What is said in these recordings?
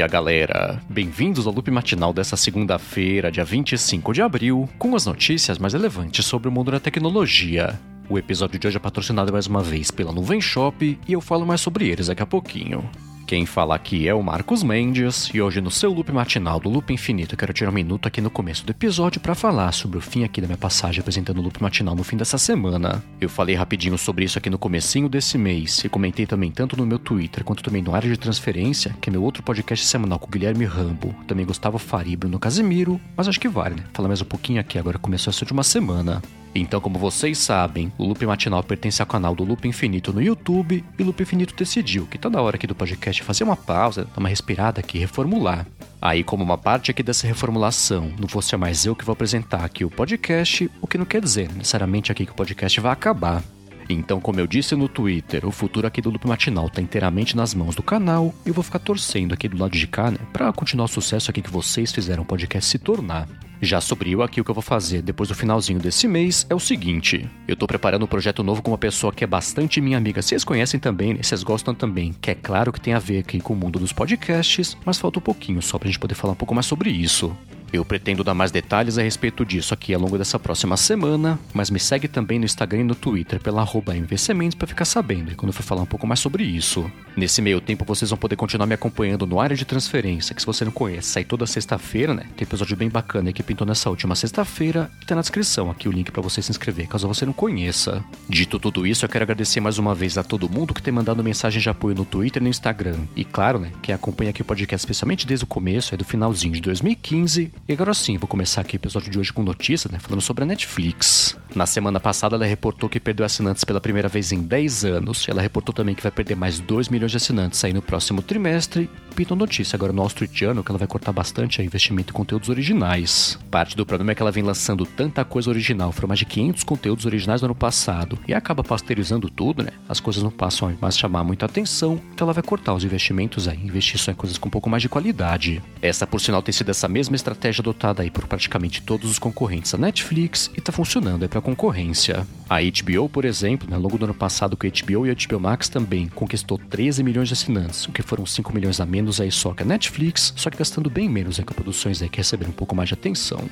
dia, galera! Bem-vindos ao loop matinal dessa segunda-feira, dia 25 de abril, com as notícias mais relevantes sobre o mundo da tecnologia. O episódio de hoje é patrocinado mais uma vez pela Nuvem Shop e eu falo mais sobre eles daqui a pouquinho. Quem fala aqui é o Marcos Mendes e hoje no seu loop matinal do Loop Infinito eu quero tirar um minuto aqui no começo do episódio para falar sobre o fim aqui da minha passagem apresentando o loop matinal no fim dessa semana. Eu falei rapidinho sobre isso aqui no comecinho desse mês e comentei também tanto no meu Twitter quanto também no Área de Transferência, que é meu outro podcast semanal com o Guilherme Rambo, também Gustavo Faria e Bruno Casimiro, mas acho que vale, né? Falar mais um pouquinho aqui agora começou essa última semana. Então, como vocês sabem, o Loop Matinal pertence ao canal do Loop Infinito no YouTube e o Loop Infinito decidiu que na hora aqui do podcast fazer uma pausa, dar uma respirada aqui reformular. Aí, como uma parte aqui dessa reformulação não fosse mais eu que vou apresentar aqui o podcast, o que não quer dizer necessariamente aqui que o podcast vai acabar. Então, como eu disse no Twitter, o futuro aqui do Loop Matinal está inteiramente nas mãos do canal e eu vou ficar torcendo aqui do lado de cá, né, para continuar o sucesso aqui que vocês fizeram o podcast se tornar. Já sobre eu aqui, o que eu vou fazer depois do finalzinho desse mês é o seguinte: eu tô preparando um projeto novo com uma pessoa que é bastante minha amiga. Vocês conhecem também, né? Vocês gostam também, que é claro que tem a ver aqui com o mundo dos podcasts, mas falta um pouquinho só pra gente poder falar um pouco mais sobre isso. Eu pretendo dar mais detalhes a respeito disso aqui ao longo dessa próxima semana, mas me segue também no Instagram e no Twitter pela arroba MVCementes para ficar sabendo quando eu for falar um pouco mais sobre isso. Nesse meio tempo vocês vão poder continuar me acompanhando no área de transferência, que se você não conhece, sai toda sexta-feira, né? Tem episódio bem bacana que pintou nessa última sexta-feira e tá na descrição aqui o link para você se inscrever, caso você não conheça. Dito tudo isso, eu quero agradecer mais uma vez a todo mundo que tem mandado mensagem de apoio no Twitter e no Instagram. E claro, né, quem acompanha aqui o podcast especialmente desde o começo, é do finalzinho de 2015 e agora sim, vou começar aqui o episódio de hoje com notícias, né? Falando sobre a Netflix. Na semana passada, ela reportou que perdeu assinantes pela primeira vez em 10 anos. Ela reportou também que vai perder mais 2 milhões de assinantes aí no próximo trimestre. Pintou notícia agora no Journal que ela vai cortar bastante investimento em conteúdos originais. Parte do problema é que ela vem lançando tanta coisa original, foram mais de 500 conteúdos originais no ano passado, e acaba pasteurizando tudo, né? As coisas não passam a mais chamar muita atenção, então ela vai cortar os investimentos aí, investir só em coisas com um pouco mais de qualidade. Essa, por sinal, tem sido essa mesma estratégia adotada aí por praticamente todos os concorrentes da Netflix e tá funcionando aí pra concorrência. A HBO, por exemplo, né, logo do ano passado com a HBO e a HBO Max também conquistou 13 milhões de assinantes, o que foram 5 milhões a menos aí só que a Netflix, só que gastando bem menos aí com produções aí que receberam um pouco mais de atenção.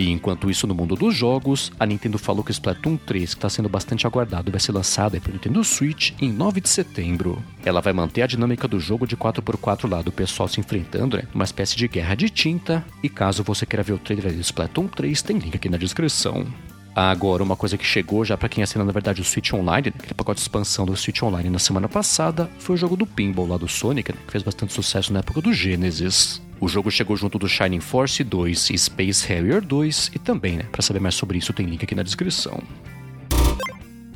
E enquanto isso, no mundo dos jogos, a Nintendo falou que o Splatoon 3, que está sendo bastante aguardado, vai ser lançado para o Nintendo Switch em 9 de setembro. Ela vai manter a dinâmica do jogo de 4x4 lá do pessoal se enfrentando, né? Uma espécie de guerra de tinta. E caso você queira ver o trailer do Splatoon 3, tem link aqui na descrição. Agora, uma coisa que chegou já para quem assina, na verdade, o Switch Online, né, aquele pacote de expansão do Switch Online na semana passada, foi o jogo do Pinball lá do Sonic, né, que fez bastante sucesso na época do Genesis. O jogo chegou junto do Shining Force 2 e Space Harrier 2 e também, né, para saber mais sobre isso tem link aqui na descrição.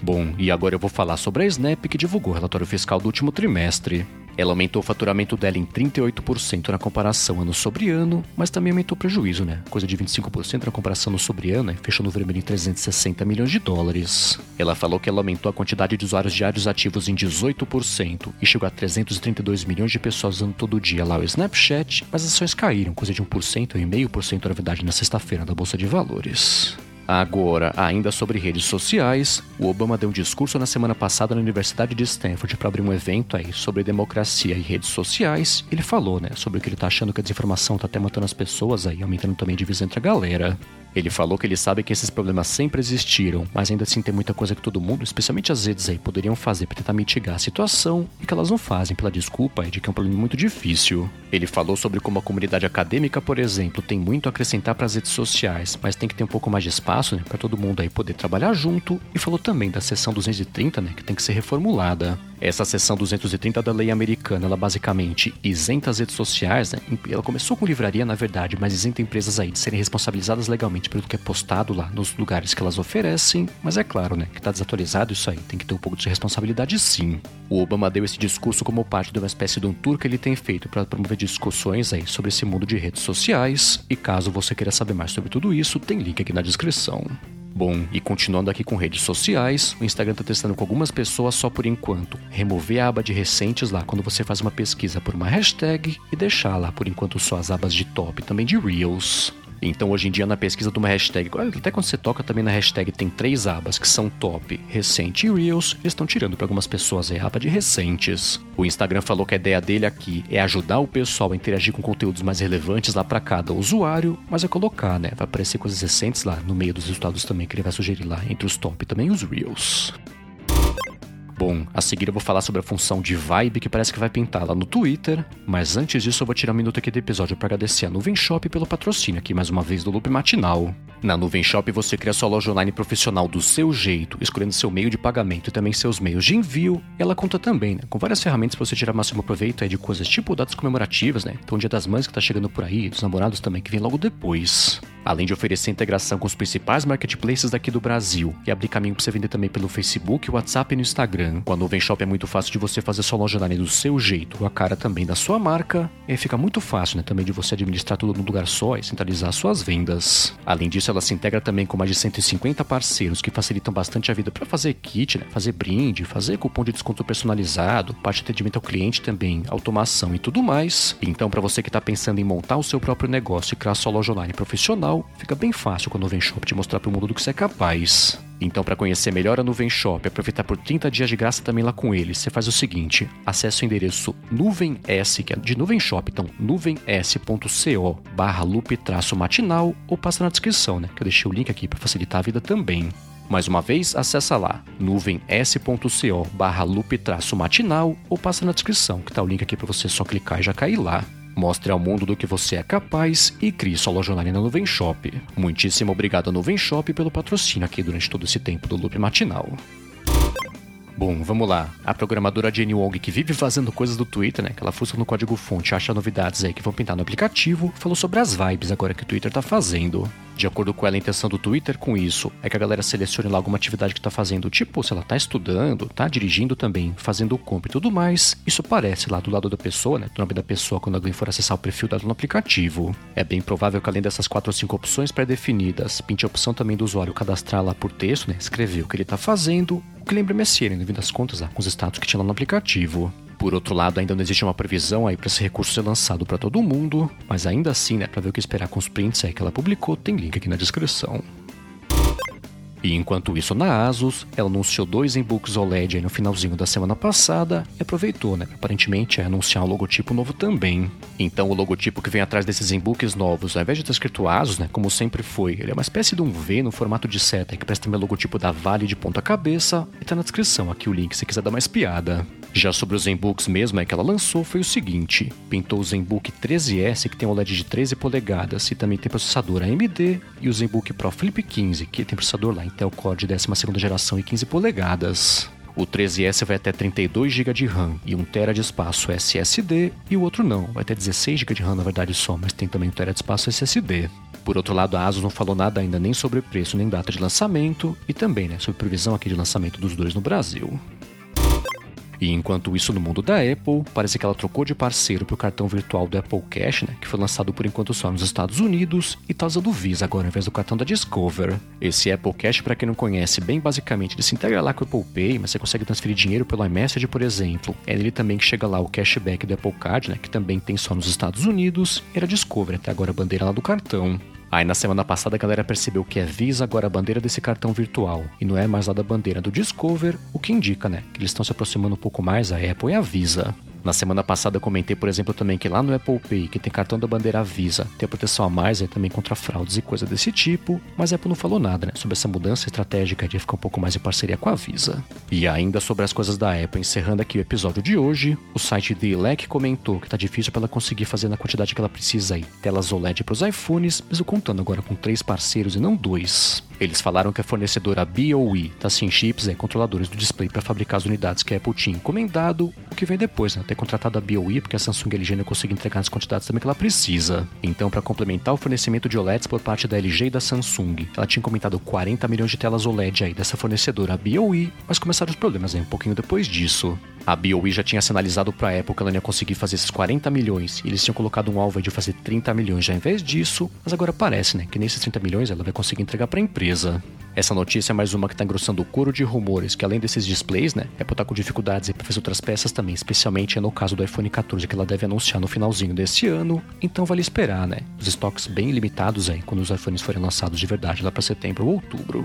Bom, e agora eu vou falar sobre a Snap que divulgou o relatório fiscal do último trimestre. Ela aumentou o faturamento dela em 38% na comparação ano sobre ano, mas também aumentou o prejuízo, né? Coisa de 25% na comparação ano sobre ano, e fechou no vermelho em 360 milhões de dólares. Ela falou que ela aumentou a quantidade de usuários diários ativos em 18% e chegou a 332 milhões de pessoas usando todo dia lá o Snapchat, mas as ações caíram, coisa de 1% e 0,5% na verdade na sexta-feira da Bolsa de Valores. Agora, ainda sobre redes sociais, o Obama deu um discurso na semana passada na Universidade de Stanford para abrir um evento aí sobre democracia e redes sociais. Ele falou, né, sobre o que ele tá achando que a desinformação tá até matando as pessoas aí, aumentando também a divisão entre a galera. Ele falou que ele sabe que esses problemas sempre existiram, mas ainda assim tem muita coisa que todo mundo, especialmente as redes aí, poderiam fazer para tentar mitigar a situação e que elas não fazem pela desculpa de que é um problema muito difícil. Ele falou sobre como a comunidade acadêmica, por exemplo, tem muito a acrescentar para as redes sociais, mas tem que ter um pouco mais de espaço né, para todo mundo aí poder trabalhar junto. E falou também da seção 230, né, que tem que ser reformulada. Essa seção 230 da lei americana, ela basicamente isenta as redes sociais, né? Ela começou com livraria, na verdade, mas isenta empresas aí de serem responsabilizadas legalmente pelo que é postado lá nos lugares que elas oferecem. Mas é claro, né, que tá desatualizado isso aí, tem que ter um pouco de responsabilidade sim. O Obama deu esse discurso como parte de uma espécie de um tour que ele tem feito para promover discussões aí sobre esse mundo de redes sociais. E caso você queira saber mais sobre tudo isso, tem link aqui na descrição. Bom, e continuando aqui com redes sociais, o Instagram está testando com algumas pessoas só por enquanto. Remover a aba de recentes lá quando você faz uma pesquisa por uma hashtag e deixar lá por enquanto só as abas de top também de Reels. Então hoje em dia na pesquisa de uma hashtag, até quando você toca também na hashtag tem três abas que são top, recente e reels, eles estão tirando para algumas pessoas a aba de recentes. O Instagram falou que a ideia dele aqui é ajudar o pessoal a interagir com conteúdos mais relevantes lá para cada usuário, mas é colocar, né? Vai aparecer coisas recentes lá no meio dos resultados também que ele vai sugerir lá entre os top e também os reels. Bom, a seguir eu vou falar sobre a função de vibe que parece que vai pintar lá no Twitter, mas antes disso eu vou tirar um minuto aqui do episódio para agradecer a Nuvem Shop pelo patrocínio aqui mais uma vez do Loop Matinal. Na Nuvem Shop você cria sua loja online profissional do seu jeito, escolhendo seu meio de pagamento e também seus meios de envio. E ela conta também, né, com várias ferramentas para você tirar máximo proveito aí de coisas tipo datas comemorativas, né? Então o Dia das Mães que tá chegando por aí, dos namorados também que vem logo depois. Além de oferecer integração com os principais marketplaces daqui do Brasil e abrir caminho para você vender também pelo Facebook, WhatsApp e no Instagram. Com a Nuvem Shop é muito fácil de você fazer sua loja online do seu jeito, a cara também da sua marca, e fica muito fácil né, também de você administrar tudo num lugar só e centralizar suas vendas. Além disso, ela se integra também com mais de 150 parceiros que facilitam bastante a vida para fazer kit, né, fazer brinde, fazer cupom de desconto personalizado, parte de atendimento ao cliente também, automação e tudo mais. Então, para você que está pensando em montar o seu próprio negócio e criar sua loja online profissional, fica bem fácil com a Nuvem Shop te mostrar para o mundo do que você é capaz. Então, para conhecer melhor a Nuvem Shop e aproveitar por 30 dias de graça também lá com eles, você faz o seguinte: acesse o endereço nuvem S, que é de Nuvem Shop, então nuvens.co barra matinal ou passa na descrição, né? Que eu deixei o link aqui para facilitar a vida também. Mais uma vez, acessa lá nuvens.co barra matinal ou passa na descrição, que tá o link aqui para você só clicar e já cair lá. Mostre ao mundo do que você é capaz e crie sua loja online na Nuvem Shop. Muitíssimo obrigado à Nuvem Shop pelo patrocínio aqui durante todo esse tempo do Loop Matinal. Bom, vamos lá. A programadora Jenny Wong, que vive fazendo coisas do Twitter, né? Que ela fuça no código fonte, acha novidades aí que vão pintar no aplicativo, falou sobre as vibes agora que o Twitter tá fazendo. De acordo com ela, a intenção do Twitter com isso é que a galera selecione lá alguma atividade que tá fazendo, tipo, se ela tá estudando, tá dirigindo também, fazendo compra e tudo mais. Isso aparece lá do lado da pessoa, né? Do nome da pessoa quando alguém for acessar o perfil dela no aplicativo. É bem provável que além dessas quatro ou cinco opções pré-definidas, pinte a opção também do usuário cadastrar lá por texto, né? Escrever o que ele tá fazendo, o que lembra MSN, no fim das contas, lá, com os status que tinha lá no aplicativo. Por outro lado, ainda não existe uma previsão aí para esse recurso ser lançado para todo mundo, mas ainda assim, né, para ver o que esperar com os prints aí que ela publicou, tem link aqui na descrição. E enquanto isso, na Asus, ela anunciou dois e-books OLED no finalzinho da semana passada e aproveitou, né? Aparentemente é anunciar um logotipo novo também. Então o logotipo que vem atrás desses e-books novos, ao invés de estar escrito Asus, né? Como sempre foi, ele é uma espécie de um V no formato de seta que parece também o logotipo da Vale de ponta cabeça e tá na descrição aqui o link se quiser dar uma espiada. Já sobre o ZenBooks mesmo, é que ela lançou foi o seguinte: pintou o ZenBook 13S, que tem OLED de 13 polegadas e também tem processador AMD, e o ZenBook Pro Flip 15, que tem processador lá Intel Core de 12 geração e 15 polegadas. O 13S vai até 32 GB de RAM e 1 TB de espaço SSD, e o outro não, vai até 16 GB de RAM na verdade só, mas tem também 1 TB de espaço SSD. Por outro lado, a Asus não falou nada ainda nem sobre preço nem data de lançamento, e também né, sobre previsão aqui de lançamento dos dois no Brasil. E enquanto isso, no mundo da Apple, parece que ela trocou de parceiro para o cartão virtual do Apple Cash, né, que foi lançado por enquanto só nos Estados Unidos, e está usando o Visa agora ao invés do cartão da Discover. Esse Apple Cash, para quem não conhece, bem basicamente, ele se integra lá com o Apple Pay, mas você consegue transferir dinheiro pelo iMessage, por exemplo. É nele também que chega lá o cashback do Apple Card, né, que também tem só nos Estados Unidos, era Discover até agora a bandeira lá do cartão. Aí na semana passada a galera percebeu que é Visa agora a bandeira desse cartão virtual e não é mais lá da bandeira do Discover, o que indica, né, que eles estão se aproximando um pouco mais a Apple e a Visa. Na semana passada eu comentei, por exemplo, também que lá no Apple Pay, que tem cartão da bandeira Visa, tem a proteção a mais aí também contra fraudes e coisa desse tipo, mas a Apple não falou nada, né, sobre essa mudança estratégica de ficar um pouco mais em parceria com a Visa. E ainda sobre as coisas da Apple, encerrando aqui o episódio de hoje, o site The Elec comentou que tá difícil para ela conseguir fazer na quantidade que ela precisa aí, telas OLED para os iPhones, mesmo contando agora com três parceiros e não dois. Eles falaram que a fornecedora BOE tá sem chips, é, controladores do display para fabricar as unidades que a Apple tinha encomendado, o que vem depois, né? Ter contratado a BOE porque a Samsung LG não consegue entregar as quantidades também que ela precisa. Então, para complementar o fornecimento de OLEDs por parte da LG e da Samsung, ela tinha encomendado 40 milhões de telas OLED aí dessa fornecedora BOE, mas começaram os problemas aí um pouquinho depois disso. A BOE já tinha sinalizado para a Apple que ela não ia conseguir fazer esses 40 milhões, e eles tinham colocado um alvo de fazer 30 milhões já em vez disso, mas agora parece, né, que nesses 30 milhões ela vai conseguir entregar para a empresa. Essa notícia é mais uma que tá engrossando o couro de rumores, que além desses displays, né, Apple tá com dificuldades para fazer outras peças também, especialmente no caso do iPhone 14, que ela deve anunciar no finalzinho desse ano, então vale esperar, né? Os estoques bem limitados aí, quando os iPhones forem lançados de verdade lá para setembro ou outubro.